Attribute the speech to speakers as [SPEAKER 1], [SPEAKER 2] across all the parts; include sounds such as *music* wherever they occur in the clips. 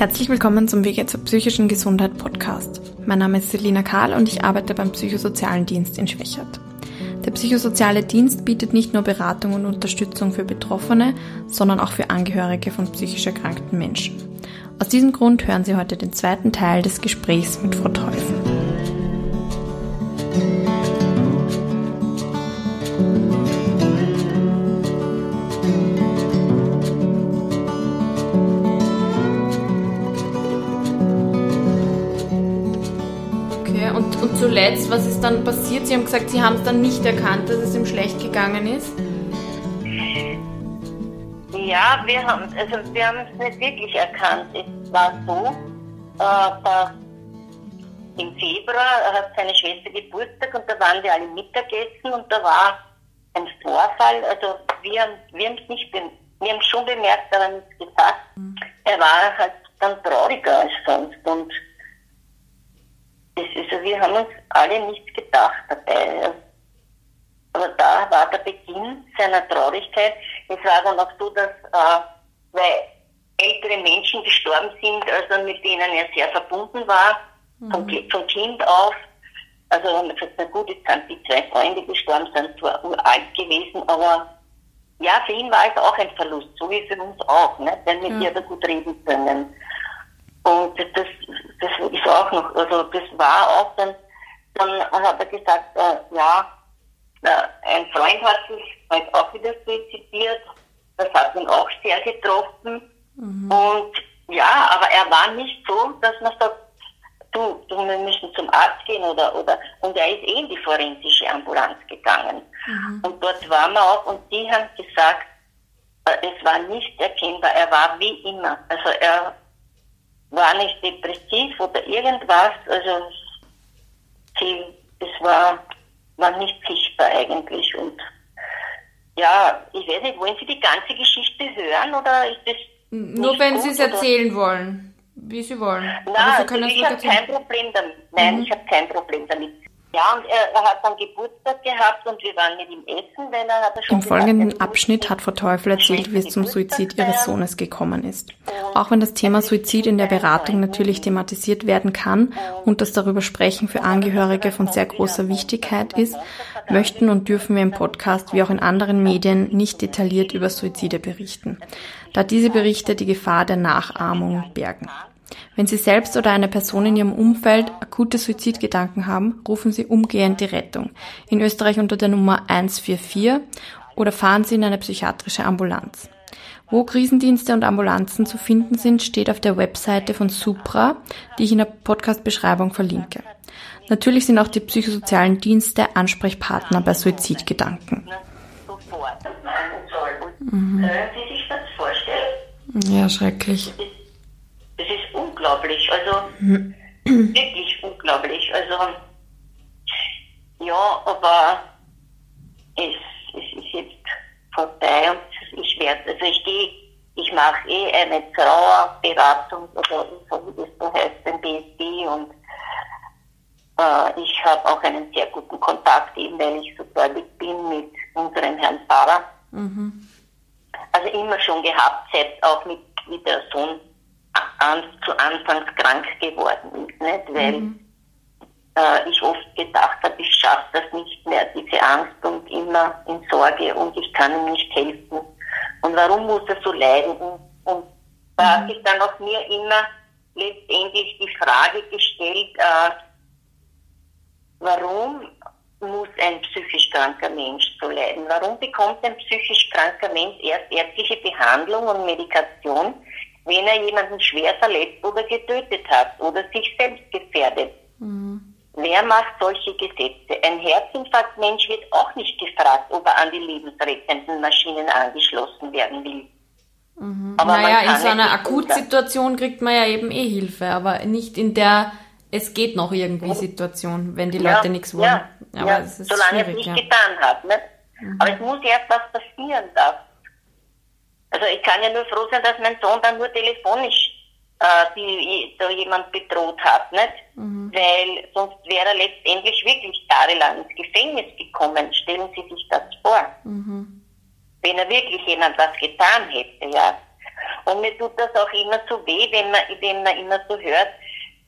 [SPEAKER 1] Herzlich willkommen zum Wege zur psychischen Gesundheit Podcast. Mein Name ist Selina Kahl und ich arbeite beim Psychosozialen Dienst in Schwächert. Der psychosoziale Dienst bietet nicht nur Beratung und Unterstützung für Betroffene, sondern auch für Angehörige von psychisch erkrankten Menschen. Aus diesem Grund hören Sie heute den zweiten Teil des Gesprächs mit Frau Teufel. Zuletzt, was ist dann passiert? Sie haben gesagt, Sie haben es dann nicht erkannt, dass es ihm schlecht gegangen ist.
[SPEAKER 2] Ja, wir haben, also wir haben es nicht wirklich erkannt. Es war so, äh, dass im Februar hat seine Schwester Geburtstag und da waren wir alle Mittagessen und da war ein Vorfall. Also wir, wir haben es nicht, wir haben schon bemerkt, aber nichts gesagt. Er war halt dann trauriger als sonst und also wir haben uns alle nichts gedacht dabei. Aber da war der Beginn seiner Traurigkeit. Es war dann auch so, dass äh, weil ältere Menschen gestorben sind, also mit denen er sehr verbunden war, mhm. von, von, Kind auf. Also wir gesagt, na gut, jetzt sind die zwei Freunde gestorben, sind zwar uralt gewesen, aber ja, für ihn war es auch ein Verlust, so wie für uns auch, ne? denn mit mhm. ihr hat er gut reden können. Und das, das ist auch noch, also das war auch dann, dann hat er gesagt, äh, ja, äh, ein Freund hat sich halt auch wieder suizidiert, das hat ihn auch sehr getroffen. Mhm. Und ja, aber er war nicht so, dass man sagt, du, du, wir müssen zum Arzt gehen oder, oder, und er ist eh in die forensische Ambulanz gegangen. Mhm. Und dort waren wir auch und die haben gesagt, äh, es war nicht erkennbar, er war wie immer. Also er war nicht depressiv oder irgendwas. Also sie, es war, war nicht sichtbar eigentlich. Und ja, ich weiß nicht, wollen Sie die ganze Geschichte hören oder ist das.
[SPEAKER 1] Nur wenn Sie es erzählen wollen, wie Sie wollen.
[SPEAKER 2] Nein, also ich habe kein Problem damit. Nein, mhm. ich habe kein Problem damit. Ja, und er, er, hat dann Geburtstag gehabt und wir waren mit ihm essen, weil er hat schon
[SPEAKER 1] Im folgenden gesagt, Abschnitt hat Frau Teufel erzählt, wie es zum Suizid ihres Sohnes gekommen ist. Auch wenn das Thema Suizid in der Beratung natürlich thematisiert werden kann und das darüber sprechen für Angehörige von sehr großer Wichtigkeit ist, möchten und dürfen wir im Podcast wie auch in anderen Medien nicht detailliert über Suizide berichten, da diese Berichte die Gefahr der Nachahmung bergen. Wenn Sie selbst oder eine Person in Ihrem Umfeld akute Suizidgedanken haben, rufen Sie umgehend die Rettung. In Österreich unter der Nummer 144 oder fahren Sie in eine psychiatrische Ambulanz. Wo Krisendienste und Ambulanzen zu finden sind, steht auf der Webseite von Supra, die ich in der Podcast-Beschreibung verlinke. Natürlich sind auch die psychosozialen Dienste Ansprechpartner bei Suizidgedanken. Mhm. Können Sie sich das schrecklich
[SPEAKER 2] unglaublich. Also mhm. wirklich unglaublich. Also ja, aber es, es ist jetzt vorbei und ich werde, also ich gehe, ich mache eh eine Trauerberatung oder so wie das so heißt, ein BSD und äh, ich habe auch einen sehr guten Kontakt, eben weil ich so deutlich bin mit unserem Herrn Pfarrer. Mhm. Also immer schon gehabt, selbst auch mit, mit der Sohn an, zu Anfangs krank geworden ist, nicht? weil mhm. äh, ich oft gedacht habe, ich schaffe das nicht mehr, diese Angst und immer in Sorge und ich kann ihm nicht helfen. Und warum muss er so leiden? Und, und da mhm. hat sich dann auch mir immer letztendlich die Frage gestellt, äh, warum muss ein psychisch kranker Mensch so leiden? Warum bekommt ein psychisch kranker Mensch erst ärztliche Behandlung und Medikation, wenn er jemanden schwer verletzt oder getötet hat oder sich selbst gefährdet. Mhm. Wer macht solche Gesetze? Ein Herzinfarktmensch wird auch nicht gefragt, ob er an die lebensrettenden Maschinen angeschlossen werden will.
[SPEAKER 1] Mhm. Aber naja, in so einer Akutsituation kriegt man ja eben eh Hilfe, aber nicht in der es geht noch irgendwie Situation, wenn die Leute ja, nichts wollen. Ja,
[SPEAKER 2] aber ja, solange es nicht ja. getan hat. Ne? Mhm. Aber es muss erst was passieren, dass also ich kann ja nur froh sein, dass mein Sohn dann nur telefonisch äh, die, so jemand bedroht hat, nicht? Mhm. Weil sonst wäre er letztendlich wirklich jahrelang ins Gefängnis gekommen. Stellen Sie sich das vor. Mhm. Wenn er wirklich jemand was getan hätte, ja. Und mir tut das auch immer so weh, wenn man, wenn man immer so hört,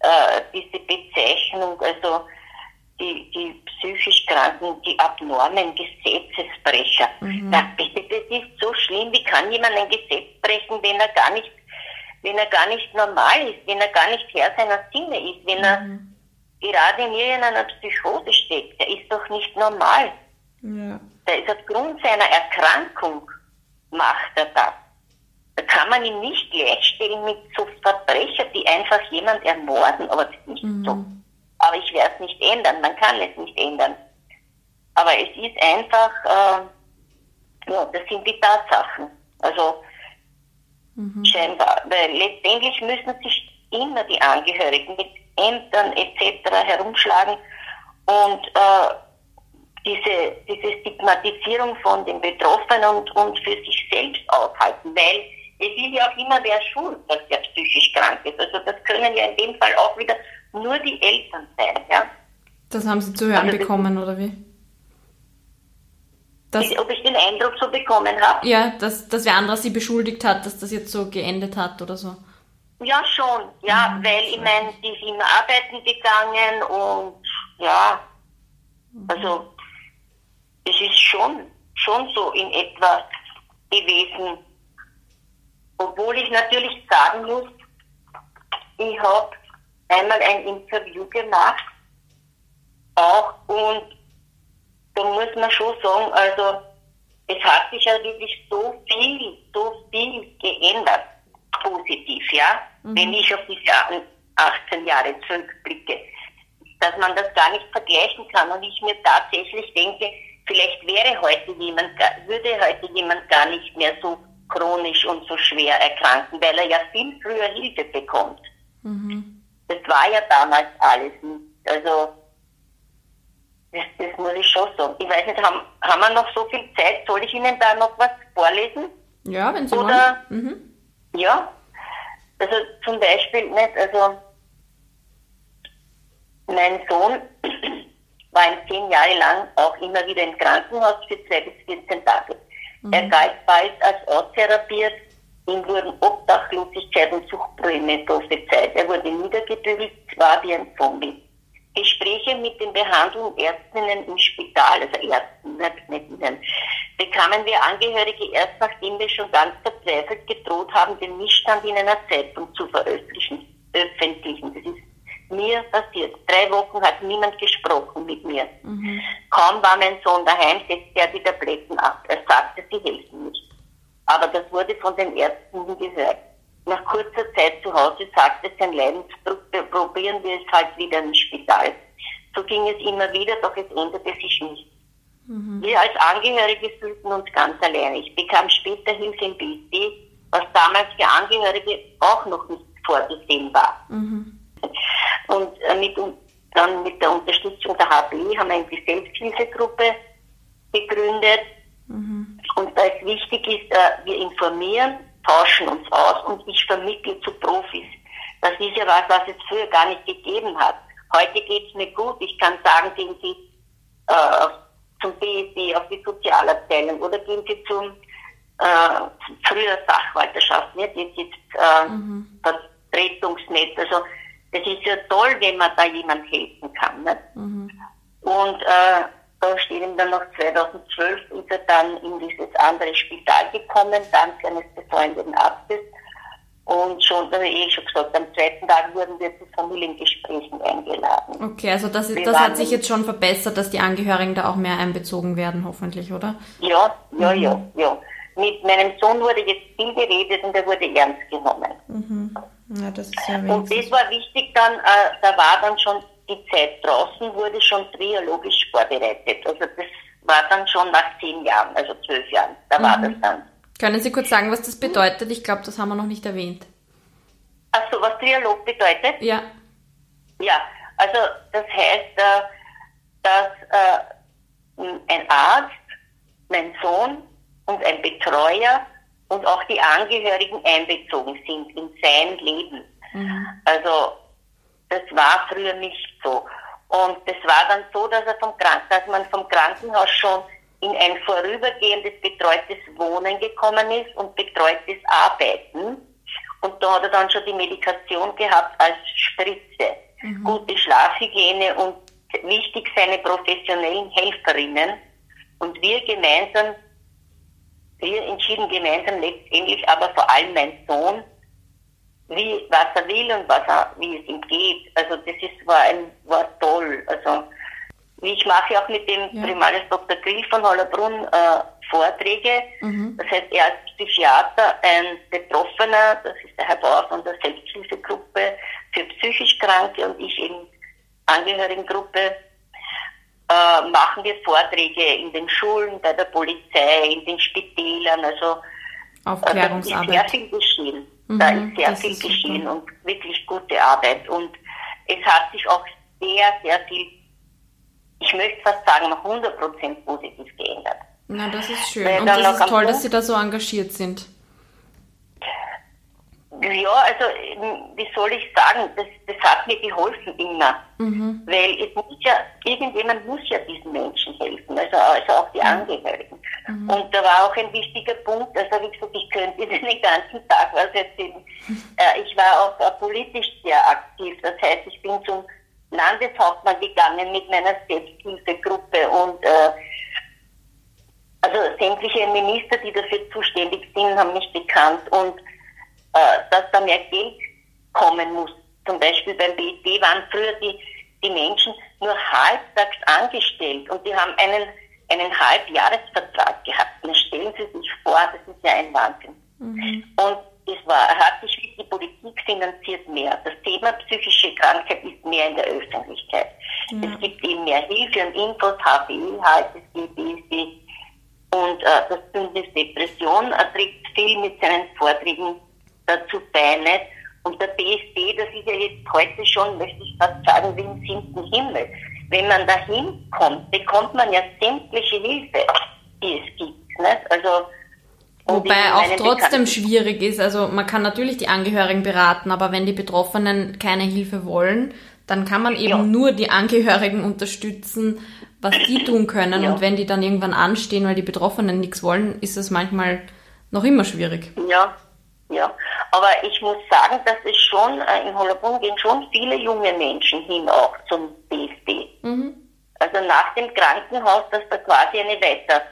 [SPEAKER 2] äh, diese Bezeichnung, also die, die psychisch Kranken, die abnormen Gesetzesbrecher. Mhm. Na, bitte, *laughs* das ist so schlimm. Wie kann jemand ein Gesetz brechen, wenn er gar nicht, wenn er gar nicht normal ist, wenn er gar nicht Herr seiner Sinne ist, wenn er mhm. gerade in irgendeiner Psychose steckt? Der ist doch nicht normal. Ja. Der ist aufgrund seiner Erkrankung macht er das. Da kann man ihn nicht gleichstellen mit so Verbrechern, die einfach jemand ermorden, aber das ist nicht mhm. so. Aber ich werde es nicht ändern, man kann es nicht ändern. Aber es ist einfach, äh, ja, das sind die Tatsachen. Also mhm. scheinbar, weil letztendlich müssen sich immer die Angehörigen mit Ämtern etc. herumschlagen und äh, diese, diese Stigmatisierung von den Betroffenen und, und für sich selbst aushalten, weil es ist ja auch immer wer schuld, dass er psychisch krank ist. Also das können ja in dem Fall auch wieder nur die Eltern sein. Ja?
[SPEAKER 3] Das haben Sie zu hören also bekommen, oder wie?
[SPEAKER 2] Das, ob ich den Eindruck so bekommen habe?
[SPEAKER 3] Ja, dass, dass wer anderes Sie beschuldigt hat, dass das jetzt so geendet hat oder so.
[SPEAKER 2] Ja, schon. Ja, mhm, weil ich meine, die sind arbeiten gegangen und ja, mhm. also es ist schon, schon so in etwa gewesen. Obwohl ich natürlich sagen muss, ich habe einmal ein Interview gemacht, auch, und da muss man schon sagen, also es hat sich ja wirklich so viel, so viel geändert, positiv, ja, mhm. wenn ich auf diese 18 Jahre zurückblicke, dass man das gar nicht vergleichen kann und ich mir tatsächlich denke, vielleicht wäre heute jemand, würde heute jemand gar nicht mehr so chronisch und so schwer erkranken, weil er ja viel früher Hilfe bekommt. Mhm. Das war ja damals alles nicht. Also, das, das muss ich schon sagen. Ich weiß nicht, haben, haben wir noch so viel Zeit? Soll ich Ihnen da noch was vorlesen?
[SPEAKER 3] Ja, wenn Sie Oder, wollen. Mhm.
[SPEAKER 2] Ja, also zum Beispiel nicht, also mein Sohn *clears throat* war ihn zehn Jahre lang auch immer wieder im Krankenhaus für zwei bis 14 Tage. Mhm. Er galt bald als austherapiert, ihm wurden Obdachlosigkeit und Suchtprobleme prophezeit. Er wurde niedergebügelt, zwar wie ein Zombie. Gespräche mit den behandelnden Ärztinnen im Spital, also Ärzten, nicht mit ihnen, bekamen wir Angehörige erst nachdem wir schon ganz verzweifelt gedroht haben, den Missstand in einer Zeitung zu veröffentlichen. Öffentlichen. Das ist mir passiert. Drei Wochen hat niemand gesprochen mit mir. Mhm. Kaum war mein Sohn daheim, setzte er die Tabletten ab. Er sagte, sie helfen nicht. Aber das wurde von den Ärzten nie gehört. Nach kurzer Zeit zu Hause sagte sein Leidensdruck, probieren wir es halt wieder im Spital. So ging es immer wieder, doch es änderte sich nicht. Mhm. Wir als Angehörige fühlten uns ganz alleine. Ich bekam später Hilfe im BSD, was damals für Angehörige auch noch nicht vorgesehen war. Mhm. Und äh, mit, dann mit der Unterstützung der HBI haben wir eine Selbsthilfegruppe gegründet. Und da es wichtig ist, äh, wir informieren, tauschen uns aus und ich vermittle zu Profis. Das ist ja was, was es früher gar nicht gegeben hat. Heute geht es mir gut. Ich kann sagen, gehen Sie äh, zum BSD, auf die Sozialabteilung oder gehen Sie zum äh, früher Sachwalterschaft, nicht? Jetzt ist äh, mhm. Vertretungsnetz. Also das ist ja toll, wenn man da jemand helfen kann. Nicht? Mhm. Und äh, da steht ihm dann noch 2012 ist er dann in dieses andere Spital gekommen, dank eines befreundeten Arztes. Und schon, also eh schon gesagt, am zweiten Tag wurden wir zu Familiengesprächen eingeladen.
[SPEAKER 3] Okay, also das, das hat sich jetzt schon verbessert, dass die Angehörigen da auch mehr einbezogen werden, hoffentlich, oder?
[SPEAKER 2] Ja, ja, mhm. ja, ja. Mit meinem Sohn wurde jetzt viel geredet und er wurde ernst genommen. Mhm. Ja, das ist ja und das war wichtig dann, äh, da war dann schon die Zeit draußen, wurde schon triologisch vorbereitet. Also das war dann schon nach zehn Jahren, also zwölf Jahren, da mhm. war das dann.
[SPEAKER 3] Können Sie kurz sagen, was das bedeutet? Ich glaube, das haben wir noch nicht erwähnt.
[SPEAKER 2] Achso, was Trialog bedeutet?
[SPEAKER 3] Ja.
[SPEAKER 2] Ja, also das heißt, äh, dass äh, ein Arzt, mein Sohn und ein Betreuer und auch die Angehörigen einbezogen sind in sein Leben. Mhm. Also das war früher nicht so. Und das war dann so, dass, er vom dass man vom Krankenhaus schon in ein vorübergehendes betreutes Wohnen gekommen ist und betreutes Arbeiten. Und da hat er dann schon die Medikation gehabt als Spritze. Mhm. Gute Schlafhygiene und wichtig seine professionellen Helferinnen. Und wir gemeinsam, wir entschieden gemeinsam letztendlich, aber vor allem mein Sohn, wie, was er will und was er, wie es ihm geht. Also das ist, war, ein, war toll. Also ich mache auch mit dem ja. Primaris Dr. Grill von Hollerbrunn äh, Vorträge. Mhm. Das heißt, er als Psychiater, ein Betroffener, das ist der Herr Bauer von der Selbsthilfegruppe für psychisch Kranke und ich eben Angehörigengruppe, äh, machen wir Vorträge in den Schulen, bei der Polizei, in den Spitälern, also
[SPEAKER 3] Aufklärungsarbeit.
[SPEAKER 2] Äh, da ist sehr viel geschehen. Mhm, da ist sehr viel ist geschehen super. und wirklich gute Arbeit. Und es hat sich auch sehr, sehr viel ich möchte fast sagen, 100% positiv geändert.
[SPEAKER 3] Na, das ist schön. Weil Und das ist toll, dass Sie da so engagiert sind.
[SPEAKER 2] Ja, also wie soll ich sagen, das, das hat mir geholfen immer. Mhm. Weil es muss ja, irgendjemand muss ja diesen Menschen helfen, also, also auch die mhm. Angehörigen. Mhm. Und da war auch ein wichtiger Punkt, also wie gesagt, ich könnte den ganzen Tag was erzählen. *laughs* Äh, ich war auch äh, politisch sehr aktiv, das heißt, ich bin zum Landeshauptmann gegangen mit meiner Selbsthilfegruppe und äh, also sämtliche Minister, die dafür zuständig sind, haben mich bekannt und äh, dass da mehr Geld kommen muss. Zum Beispiel beim BSD waren früher die, die Menschen nur halbtags angestellt und die haben einen, einen Halbjahresvertrag gehabt. Und stellen Sie sich vor, das ist ja ein Wahnsinn. Mhm. Und es war, hat sich die Politik finanziert mehr. Das Thema psychische Krankheit ist mehr in der Öffentlichkeit. Ja. Es gibt eben mehr Hilfe und Infos, HPI, HSSG, BSD. Und äh, das Bündnis Depression trägt viel mit seinen Vorträgen dazu bei. Nicht? Und der BSD, das ist ja jetzt heute schon, möchte ich fast sagen, wie im siebten Himmel. Wenn man da hinkommt, bekommt man ja sämtliche Hilfe, die es gibt. Nicht? Also
[SPEAKER 3] Wobei auch trotzdem schwierig ist. Also man kann natürlich die Angehörigen beraten, aber wenn die Betroffenen keine Hilfe wollen, dann kann man eben ja. nur die Angehörigen unterstützen, was die *clears throat* tun können. Ja. Und wenn die dann irgendwann anstehen, weil die Betroffenen nichts wollen, ist es manchmal noch immer schwierig.
[SPEAKER 2] Ja, ja. Aber ich muss sagen, dass es schon, äh, in Hollabrunn gehen schon viele junge Menschen hin auch zum BSD. Mhm. Also nach dem Krankenhaus, dass da quasi eine Weiter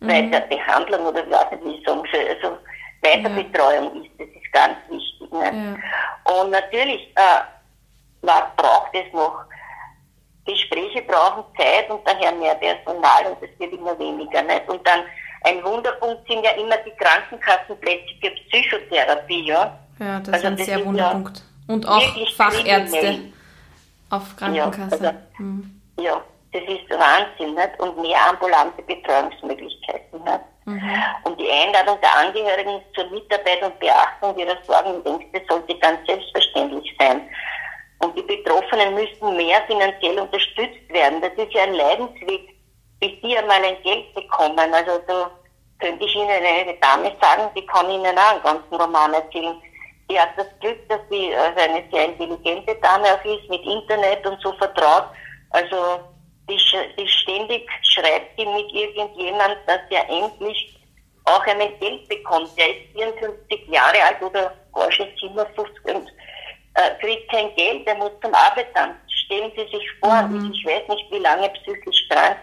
[SPEAKER 2] mhm. Weiterbehandlung oder ich weiß nicht, wie ich sagen soll. Also Weiterbetreuung ist, das ist ganz wichtig. Ne? Ja. Und natürlich, äh, was braucht es noch? Gespräche brauchen Zeit und daher mehr Personal und das wird immer weniger. Nicht? Und dann ein Wunderpunkt sind ja immer die Krankenkassenplätze für Psychotherapie. Ja,
[SPEAKER 3] ja das also ist ein das sehr Wunderpunkt. Ja und auch Fachärzte auf Krankenkasse. Ja, also,
[SPEAKER 2] mhm. ja das ist Wahnsinn nicht? und mehr ambulante Betreuungsmöglichkeiten. Nicht? Mhm. Und die Einladung der Angehörigen zur Mitarbeit und Beachtung ihrer Sorgen und Ängste sollte ganz selbstverständlich sein. Und die Betroffenen müssten mehr finanziell unterstützt werden. Das ist ja ein Leidensweg, bis die einmal ein Geld bekommen. Also da könnte ich Ihnen eine Dame sagen, die kann Ihnen auch einen ganzen Roman erzählen. Die hat das Glück, dass sie also eine sehr intelligente Dame auch ist, mit Internet und so vertraut. Also die, die ständig schreibt die mit irgendjemand, dass er endlich auch einen Geld bekommt. Der ist 54 Jahre alt oder gar schon 57 und äh, kriegt kein Geld, der muss zum Arbeitsamt. Stellen Sie sich vor, mhm. ich weiß nicht, wie lange psychisch krank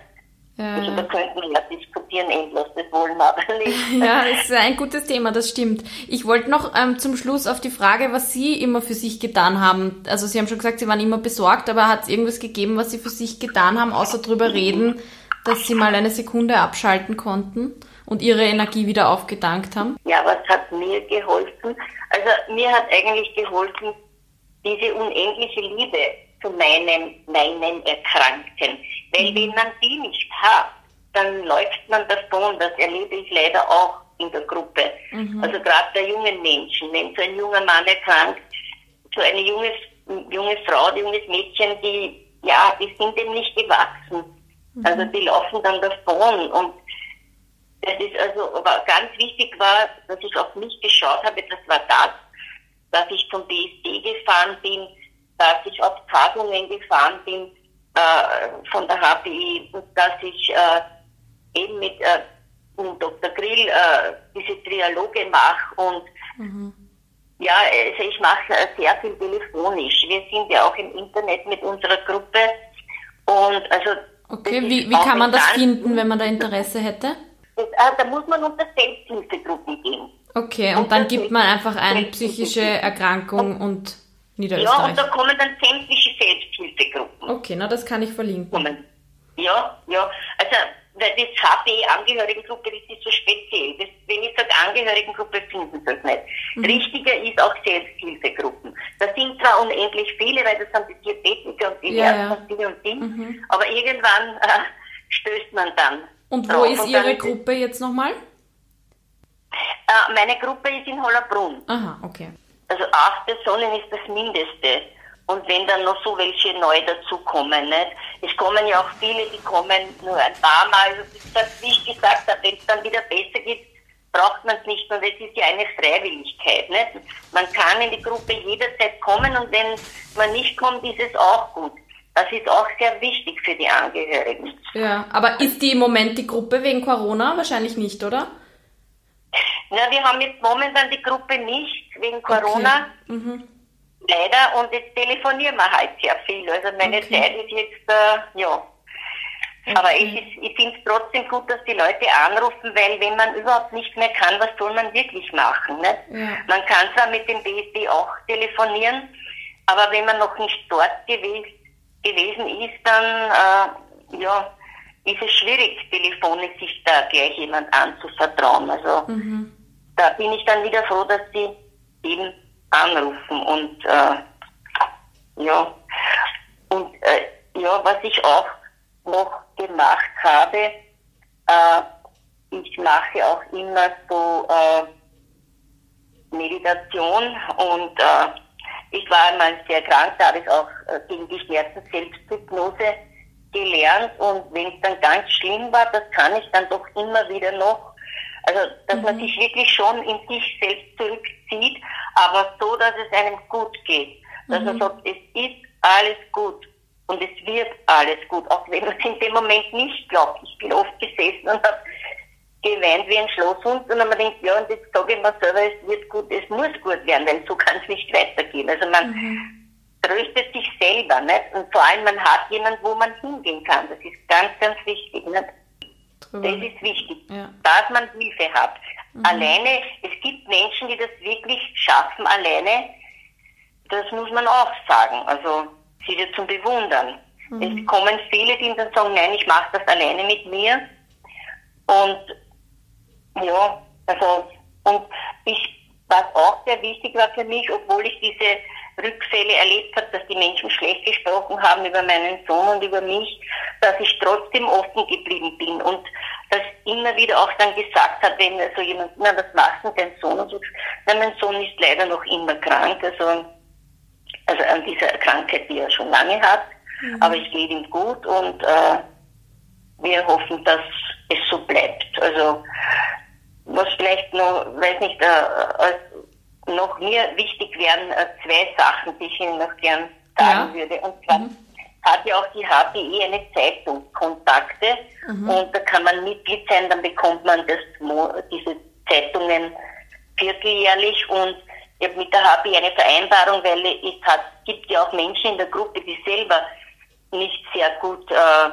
[SPEAKER 2] ja. Also da könnten wir ja diskutieren endlos, das wollen wir aber nicht. *laughs*
[SPEAKER 3] Ja, das ist ein gutes Thema, das stimmt. Ich wollte noch ähm, zum Schluss auf die Frage, was Sie immer für sich getan haben. Also Sie haben schon gesagt, Sie waren immer besorgt, aber hat es irgendwas gegeben, was Sie für sich getan haben, außer drüber reden, dass Sie mal eine Sekunde abschalten konnten und Ihre Energie wieder aufgedankt haben?
[SPEAKER 2] Ja, was hat mir geholfen? Also mir hat eigentlich geholfen, diese unendliche Liebe zu meinem, meinem Erkrankten. Weil mhm. wenn man die nicht hat, dann läuft man davon. Das erlebe ich leider auch in der Gruppe. Mhm. Also gerade bei jungen Menschen. Wenn so ein junger Mann erkrankt, so eine junge, junge Frau, ein junges Mädchen, die, ja, die sind dem nicht gewachsen. Mhm. Also die laufen dann davon. Und das ist also, aber ganz wichtig war, dass ich auf mich geschaut habe, das war das, dass ich zum BSD gefahren bin, dass ich auf Tagungen gefahren bin äh, von der HPI, dass ich äh, eben mit, äh, Dr. Grill äh, diese Trialoge mache und mhm. ja, also ich mache sehr viel telefonisch. Wir sind ja auch im Internet mit unserer Gruppe und also
[SPEAKER 3] Okay, wie, wie kann man das finden, wenn man da Interesse hätte?
[SPEAKER 2] Das, ah, da muss man unter Selbsthilfegruppen gehen.
[SPEAKER 3] Okay, und, und dann gibt man einfach ein psychische Erkrankung und Niederösterreich.
[SPEAKER 2] Ja, und da kommen dann sämtliche Selbsthilfegruppen.
[SPEAKER 3] Okay, na das kann ich verlinken.
[SPEAKER 2] Ja, ja. Also, weil das HPE-Angehörigengruppe, das ist so speziell. Das, wenn ich sage Angehörigengruppe, finden Sie es nicht. Mhm. Richtiger ist auch Selbsthilfegruppen. Da sind zwar unendlich viele, weil das sind die Diabetiker und die ja, Herzen und die und die, mhm. aber irgendwann äh, stößt man dann.
[SPEAKER 3] Und wo ist und Ihre Gruppe jetzt nochmal?
[SPEAKER 2] Äh, meine Gruppe ist in Hollerbrunn.
[SPEAKER 3] Aha, okay.
[SPEAKER 2] Also acht Personen ist das Mindeste. Und wenn dann noch so welche neu dazukommen, nicht? Es kommen ja auch viele, die kommen nur ein paar Mal. Also wie ich gesagt habe, wenn es dann wieder besser geht, braucht man es nicht. Und es ist ja eine Freiwilligkeit, nicht? Man kann in die Gruppe jederzeit kommen und wenn man nicht kommt, ist es auch gut. Das ist auch sehr wichtig für die Angehörigen.
[SPEAKER 3] Ja, aber ist die im Moment die Gruppe wegen Corona? Wahrscheinlich nicht, oder?
[SPEAKER 2] Ja, wir haben jetzt momentan die Gruppe nicht wegen Corona. Okay. Mhm. Leider. Und jetzt telefonieren wir halt sehr viel. Also meine okay. Zeit ist jetzt, äh, ja. Okay. Aber ich, ich finde es trotzdem gut, dass die Leute anrufen, weil wenn man überhaupt nicht mehr kann, was soll man wirklich machen? Ne? Ja. Man kann zwar mit dem BSD auch telefonieren, aber wenn man noch nicht dort gewesen, gewesen ist, dann äh, ja, ist es schwierig, telefonisch sich da gleich jemand anzuvertrauen. Also mhm. Da bin ich dann wieder froh, dass sie eben anrufen und äh, ja und äh, ja, was ich auch noch gemacht habe, äh, ich mache auch immer so äh, Meditation und äh, ich war einmal sehr krank, da habe ich auch äh, gegen die Schmerzen Selbsthypnose gelernt und wenn es dann ganz schlimm war, das kann ich dann doch immer wieder noch. Also, dass mhm. man sich wirklich schon in sich selbst zurückzieht, aber so, dass es einem gut geht. Dass mhm. man sagt, es ist alles gut und es wird alles gut, auch wenn man es in dem Moment nicht glaubt. Ich bin oft gesessen und habe geweint wie ein Schlosshund und dann man denkt, ja, und jetzt sage ich mir selber, es wird gut, es muss gut werden, weil so kann es nicht weitergehen. Also man mhm tröstet sich selber, nicht? Und vor allem, man hat jemanden, wo man hingehen kann. Das ist ganz, ganz wichtig, nicht? Das ist wichtig, ja. dass man Hilfe hat. Mhm. Alleine, es gibt Menschen, die das wirklich schaffen, alleine. Das muss man auch sagen. Also, sie wird zum Bewundern. Mhm. Es kommen viele, die dann sagen, nein, ich mache das alleine mit mir. Und, ja, also, und ich, was auch sehr wichtig war für mich, obwohl ich diese Rückfälle erlebt habe, dass die Menschen schlecht gesprochen haben über meinen Sohn und über mich, dass ich trotzdem offen geblieben bin und das immer wieder auch dann gesagt habe, wenn so jemand, na, was macht denn dein Sohn? Und so, na, mein Sohn ist leider noch immer krank, also, also an dieser Krankheit, die er schon lange hat, mhm. aber es geht ihm gut und äh, wir hoffen, dass es so bleibt. Also, was vielleicht noch, weiß nicht, äh, als noch mir wichtig wären äh, zwei Sachen, die ich Ihnen noch gern sagen ja. würde. Und zwar mhm. hat ja auch die HPE eine Zeitung, Kontakte, mhm. und da kann man Mitglied sein, dann bekommt man das, diese Zeitungen vierteljährlich und ich habe mit der HPE eine Vereinbarung, weil es hat, gibt ja auch Menschen in der Gruppe, die selber nicht sehr gut, äh,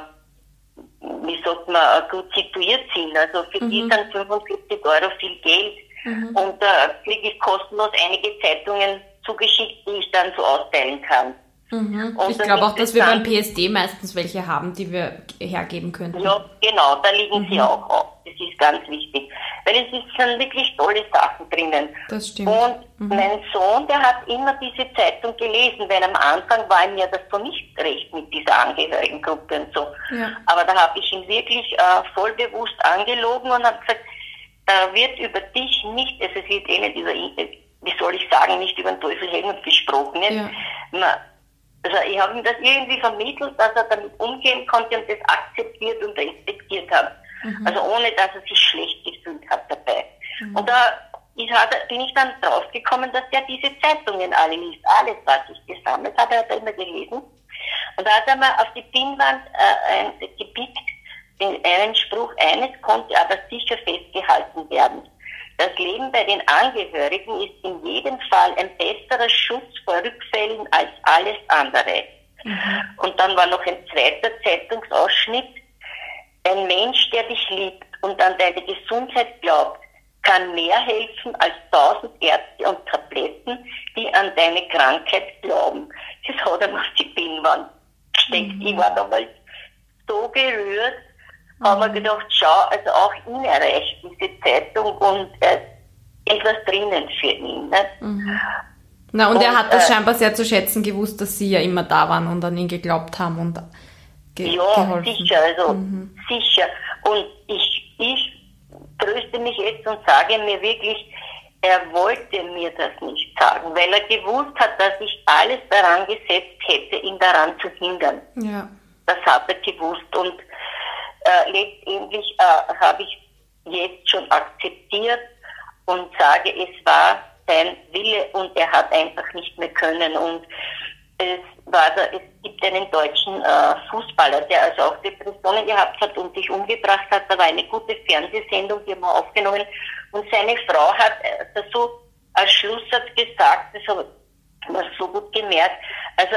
[SPEAKER 2] wie sagt man, gut situiert sind. Also für mhm. die sind 45 Euro viel Geld. Mhm. Und da kriege ich kostenlos einige Zeitungen zugeschickt, die ich dann so austeilen kann.
[SPEAKER 3] Mhm. Ich glaube auch, dass wir beim PSD meistens welche haben, die wir hergeben könnten.
[SPEAKER 2] Ja, genau, da liegen mhm. sie auch auf. Das ist ganz wichtig. Weil es sind wirklich tolle Sachen drinnen.
[SPEAKER 3] Das stimmt.
[SPEAKER 2] Und mhm. mein Sohn, der hat immer diese Zeitung gelesen, weil am Anfang war ihm ja das so nicht recht mit dieser Angehörigengruppe und so. Ja. Aber da habe ich ihn wirklich äh, voll bewusst angelogen und habe gesagt, da wird über dich nicht, also es wird eh nicht über, wie soll ich sagen, nicht über den Teufel Helmut gesprochen. Nicht? Ja. Na, also ich habe ihm das irgendwie vermittelt, dass er damit umgehen konnte und das akzeptiert und respektiert hat. Mhm. Also ohne, dass er sich schlecht gefühlt hat dabei. Mhm. Und da hatte, bin ich dann draufgekommen, dass er diese Zeitungen alle liest. Alles, was ich gesammelt habe, hat er immer gelesen. Und da hat er mal auf die Pinnwand äh, ein, gepickt in einem Spruch, eines konnte aber sicher festgehalten werden. Das Leben bei den Angehörigen ist in jedem Fall ein besserer Schutz vor Rückfällen als alles andere. Mhm. Und dann war noch ein zweiter Zeitungsausschnitt. Ein Mensch, der dich liebt und an deine Gesundheit glaubt, kann mehr helfen als tausend Ärzte und Tabletten, die an deine Krankheit glauben. Das hat er auf die Pinnwand gesteckt. Mhm. Ich war damals so gerührt, mhm. habe mir gedacht, schau, also auch ihn erreicht diese Zeitung und äh, etwas drinnen für ihn. Ne? Mhm.
[SPEAKER 3] Na, und, und, er hat das äh, scheinbar sehr zu schätzen gewusst, dass sie ja immer da waren und an ihn geglaubt haben und
[SPEAKER 2] ge ja, geholfen. sicher, also mhm. sicher. Und ich, ich tröste mich jetzt und sage mir wirklich, er wollte mir das nicht sagen, weil er gewusst hat, dass ich alles daran gesetzt hätte, ihn daran zu hindern. Ja. Das hat er gewusst. Und äh, letztendlich äh, habe ich jetzt schon akzeptiert und sage, es war sein Wille und er hat einfach nicht mehr können. Und es war da, es gibt einen deutschen äh, Fußballer, der also auch Depressionen gehabt hat und sich umgebracht hat. Da war eine gute Fernsehsendung, die haben wir aufgenommen. Und seine Frau hat äh, so als Schlusssatz gesagt, das habe ich so gut gemerkt, also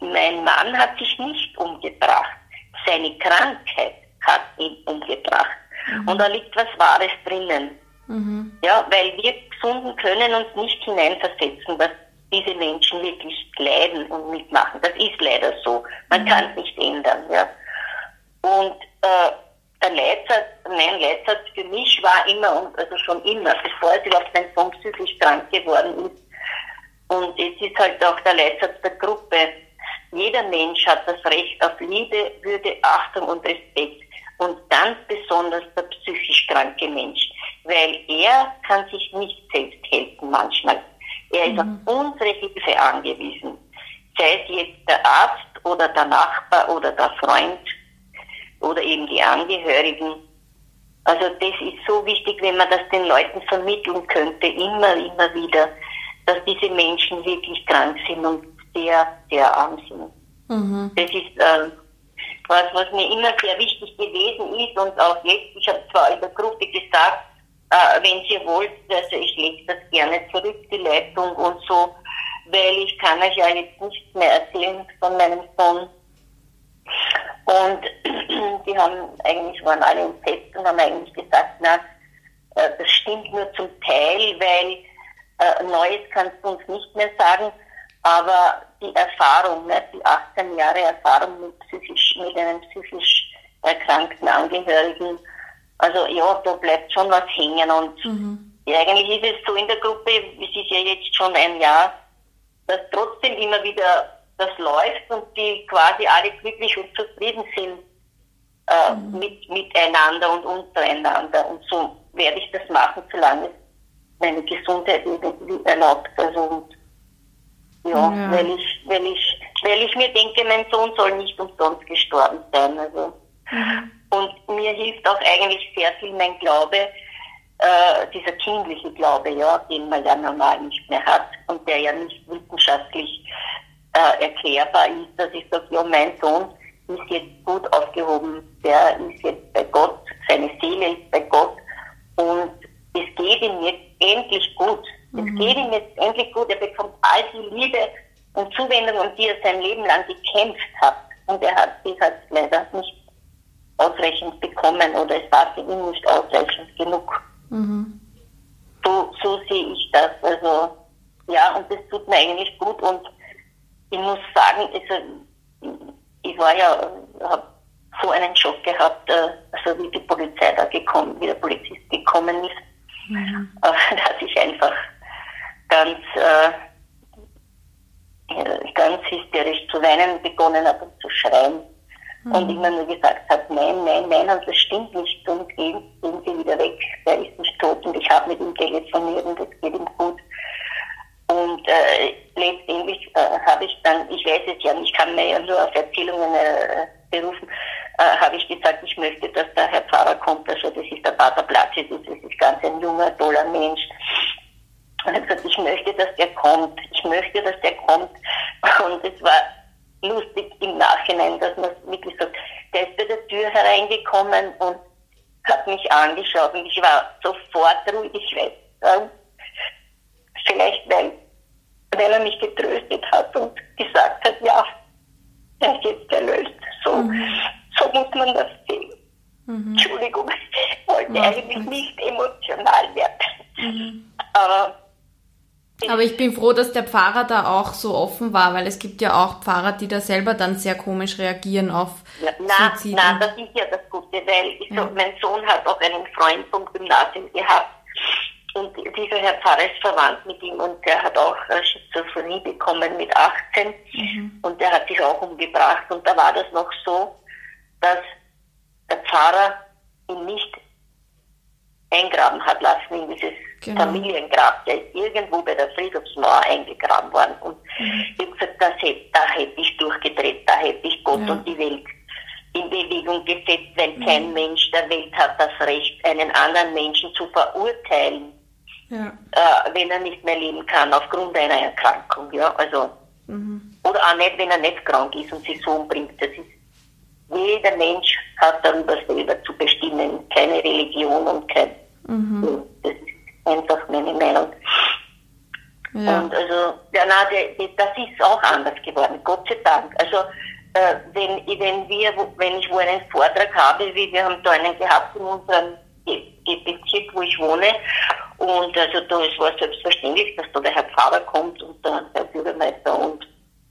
[SPEAKER 2] mein Mann hat sich nicht umgebracht. Seine Krankheit hat ihn umgebracht. Mhm. Und da liegt was Wahres drinnen. Mhm. Ja, weil wir Gesunden können uns nicht hineinversetzen, was diese Menschen wirklich leiden und mitmachen. Das ist leider so. Man mhm. kann es nicht ändern. Ja. Und äh, der Leitsatz, mein Leitsatz für mich war immer, und also schon immer, bevor es überhaupt mein Sohn psychisch krank geworden ist, und es ist halt auch der Leitsatz der Gruppe, jeder Mensch hat das Recht auf Liebe, Würde, Achtung und Respekt. Und ganz besonders der psychisch kranke Mensch, weil er kann sich nicht selbst helfen manchmal. Er ist mhm. auf unsere Hilfe angewiesen. Sei es jetzt der Arzt oder der Nachbar oder der Freund oder eben die Angehörigen. Also das ist so wichtig, wenn man das den Leuten vermitteln könnte, immer, immer wieder, dass diese Menschen wirklich krank sind und sehr, sehr arm sind. Mhm. Das ist äh, was, was mir immer sehr wichtig gewesen ist und auch jetzt, ich habe zwar in der Gruppe gesagt, äh, wenn Sie wollt, also ich lege das gerne zurück, die Leitung und so, weil ich kann euch ja jetzt nichts mehr erzählen von meinem Sohn. Und *clears throat* die haben eigentlich, waren alle im Fest und haben eigentlich gesagt, na, äh, das stimmt nur zum Teil, weil äh, Neues kannst du uns nicht mehr sagen, aber die Erfahrung, ne, die 18 Jahre Erfahrung mit psychisch, mit einem psychisch erkrankten Angehörigen, also ja, da bleibt schon was hängen und mhm. eigentlich ist es so in der Gruppe, es ist ja jetzt schon ein Jahr, dass trotzdem immer wieder das läuft und die quasi alle glücklich und zufrieden sind äh, mhm. mit, miteinander und untereinander. Und so werde ich das machen, solange es meine Gesundheit irgendwie erlaubt. Also und, ja, ja, Weil, ich, weil, ich, weil ich mir denke, mein Sohn soll nicht umsonst gestorben sein. Also. Mhm. Und mir hilft auch eigentlich sehr viel mein Glaube, äh, dieser kindliche Glaube, ja, den man ja normal nicht mehr hat und der ja nicht wissenschaftlich äh, erklärbar ist, dass ich sage, ja, mein Sohn ist jetzt gut aufgehoben, der ist jetzt bei Gott, seine Seele ist bei Gott und es geht ihm jetzt endlich gut. Mhm. Es geht ihm jetzt endlich gut, er bekommt all die Liebe und Zuwendung, um die er sein Leben lang gekämpft hat. Und er hat sie halt leider nicht ausreichend bekommen oder es war für ihn nicht ausreichend genug. Mhm. So, so sehe ich das. Also ja, und das tut mir eigentlich gut und habe ich gesagt, ich möchte, dass der Herr Pfarrer kommt, also das ist der Pater Platzi, das ist ganz ein junger, toller Mensch. Und ich habe gesagt, ich möchte, dass der kommt, ich möchte, dass der kommt. Und es war lustig im Nachhinein, dass man wirklich sagt, der ist bei der Tür hereingekommen und hat mich angeschaut und ich war sofort ruhig. Ich weiß, äh, vielleicht weil, weil er mich getröstet hat und gesagt hat, ja, er ist jetzt erlöst. So, mhm. so muss man das sehen. Mhm. Entschuldigung, ich wollte ja, eigentlich nicht emotional werden. Mhm.
[SPEAKER 3] Aber aber ich bin froh, dass der Pfarrer da auch so offen war, weil es gibt ja auch Pfarrer, die da selber dann sehr komisch reagieren auf
[SPEAKER 2] na, Suizid. Nein, das ist ja das Gute, weil ja. so, mein Sohn hat auch einen Freund vom Gymnasium gehabt und dieser Herr Pfarrer ist verwandt mit ihm und der hat auch äh, Schizophrenie bekommen mit 18 mhm. und der hat sich auch umgebracht und da war das noch so, dass der Pfarrer ihn nicht eingraben hat lassen in dieses genau. Familiengrab. Der ist irgendwo bei der Friedhofsmauer eingegraben worden. Und mhm. ich habe gesagt, das hätte, da hätte ich durchgedreht, da hätte ich Gott ja. und die Welt in Bewegung gesetzt, weil mhm. kein Mensch der Welt hat das Recht, einen anderen Menschen zu verurteilen, ja. äh, wenn er nicht mehr leben kann aufgrund einer Erkrankung. Ja, also mhm. oder auch nicht, wenn er nicht krank ist und sich so umbringt. Das ist jeder Mensch hat darüber selber zu bestimmen, keine Religion und kein Mhm. Das ist einfach meine Meinung. Ja. Und also, ja, na, das ist auch anders geworden, Gott sei Dank. Also, äh, wenn, wenn wir, wenn ich wo einen Vortrag habe, wie wir haben da einen gehabt in unserem Bezirk, wo ich wohne, und also da war selbstverständlich, dass da der Herr Pfarrer kommt und der Herr Bürgermeister und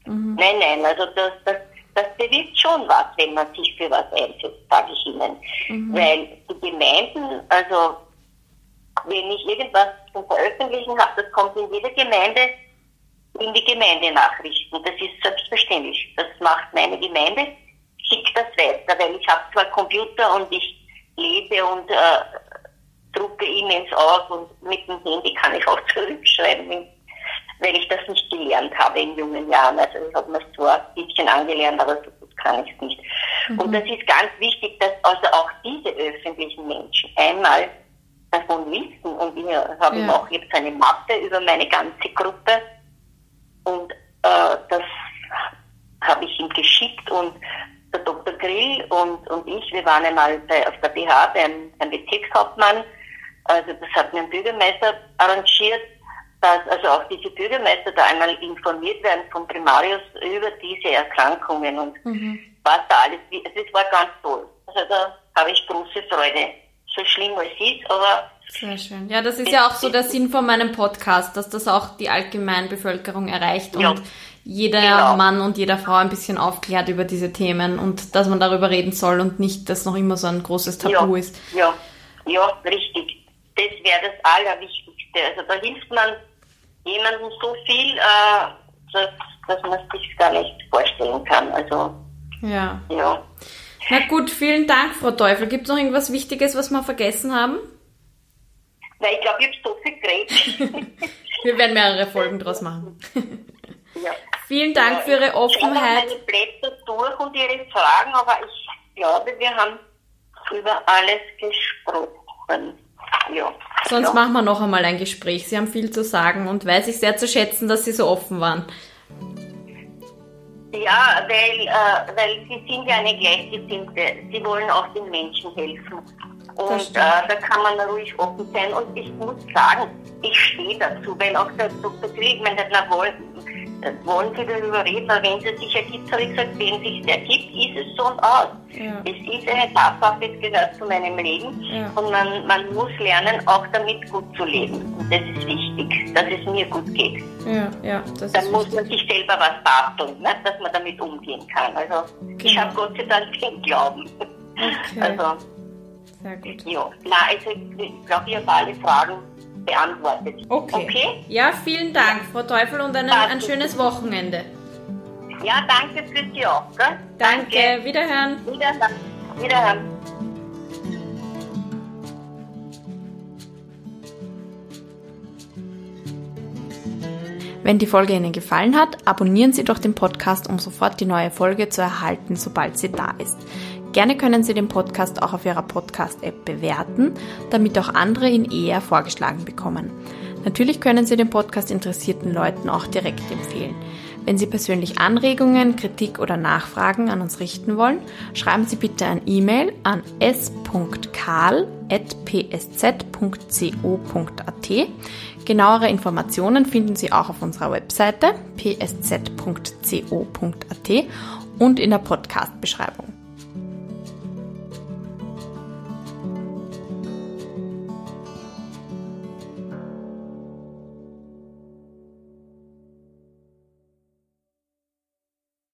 [SPEAKER 2] mhm. nein, nein, also das, das, das bewirkt schon was, wenn man sich für was einsetzt, sage ich Ihnen. Mhm. Weil die Gemeinden, also wenn ich irgendwas zum Veröffentlichen habe, das kommt in jeder Gemeinde in die Gemeindenachrichten. Das ist selbstverständlich. Das macht meine Gemeinde, schickt das weiter, weil ich habe zwar Computer und ich lese und äh, drucke E-Mails aus und mit dem Handy kann ich auch *laughs* zurückschreiben, weil ich das nicht gelernt habe in jungen Jahren. Also ich habe mir zwar ein bisschen angelernt, aber so gut kann ich es nicht. Mhm. Und das ist ganz wichtig, dass also auch diese öffentlichen Menschen einmal davon wissen. Und ich habe ja. auch jetzt eine Mappe über meine ganze Gruppe und äh, das habe ich ihm geschickt und der Dr. Grill und, und ich, wir waren einmal bei, auf der BH beim, beim Bezirkshauptmann, also das hat mir ein Bürgermeister arrangiert, dass also auch diese Bürgermeister da einmal informiert werden vom Primarius über diese Erkrankungen und mhm. was da alles, also es war ganz toll. Also da habe ich große Freude so schlimm es ist, aber.
[SPEAKER 3] Sehr schön. Ja, das ist ja auch so der Sinn von meinem Podcast, dass das auch die Allgemeinbevölkerung erreicht ja. und jeder genau. Mann und jeder Frau ein bisschen aufklärt über diese Themen und dass man darüber reden soll und nicht, dass noch immer so ein großes Tabu
[SPEAKER 2] ja.
[SPEAKER 3] ist.
[SPEAKER 2] Ja, ja, richtig. Das wäre das Allerwichtigste. Also da hilft man jemandem so viel, äh, dass, dass man es sich gar nicht vorstellen kann. Also,
[SPEAKER 3] ja. ja. Na gut, vielen Dank, Frau Teufel. Gibt es noch irgendwas Wichtiges, was wir vergessen haben?
[SPEAKER 2] Na, ich glaube, ich habe so viel geredet. *laughs*
[SPEAKER 3] wir werden mehrere Folgen draus machen. ja. Vielen Dank ja, für Ihre Offenheit.
[SPEAKER 2] Ich meine Blätter durch und Ihre Fragen, aber ich glaube, wir haben über alles gesprochen. Ja.
[SPEAKER 3] Sonst
[SPEAKER 2] ja.
[SPEAKER 3] machen wir noch einmal ein Gespräch. Sie haben viel zu sagen und weiß ich sehr zu schätzen, dass Sie so offen waren.
[SPEAKER 2] Ja, weil, äh, weil sie sind ja eine Gleichgesinnte. Sie wollen auch den Menschen helfen. Und äh, da kann man ruhig offen sein. Und ich muss sagen, ich stehe dazu, weil auch der Dr. Krieg, mein na, wollen, wollen Sie darüber reden, aber wenn es sich ergibt, habe ich gesagt, wenn es sich ergibt, ist es so und aus. Ja. Es ist eine Tatsache, es gehört zu meinem Leben ja. und man, man muss lernen, auch damit gut zu leben. Und das ist wichtig, dass es mir gut geht.
[SPEAKER 3] Ja, ja,
[SPEAKER 2] das Dann muss man sich selber was basteln, ne, dass man damit umgehen kann. Also genau. ich habe Gott sei Dank den Glauben. Okay. Also,
[SPEAKER 3] Sehr gut.
[SPEAKER 2] Ja, na, also ich glaube, ich habe alle Fragen beantwortet.
[SPEAKER 3] Okay. okay. Ja, vielen Dank, Frau Teufel, und ein, ein schönes Wochenende.
[SPEAKER 2] Ja, danke für Sie auch. Gell?
[SPEAKER 3] Danke. danke. Wiederhören.
[SPEAKER 2] Wiederhören. Wiederhören.
[SPEAKER 3] Wenn die Folge Ihnen gefallen hat, abonnieren Sie doch den Podcast, um sofort die neue Folge zu erhalten, sobald sie da ist. Gerne können Sie den Podcast auch auf Ihrer Podcast-App bewerten, damit auch andere ihn eher vorgeschlagen bekommen. Natürlich können Sie den Podcast interessierten Leuten auch direkt empfehlen.
[SPEAKER 1] Wenn Sie persönlich Anregungen, Kritik oder Nachfragen an uns richten wollen, schreiben Sie bitte ein E-Mail an s.karl.psz.co.at. Genauere Informationen finden Sie auch auf unserer Webseite psz.co.at und in der Podcast-Beschreibung.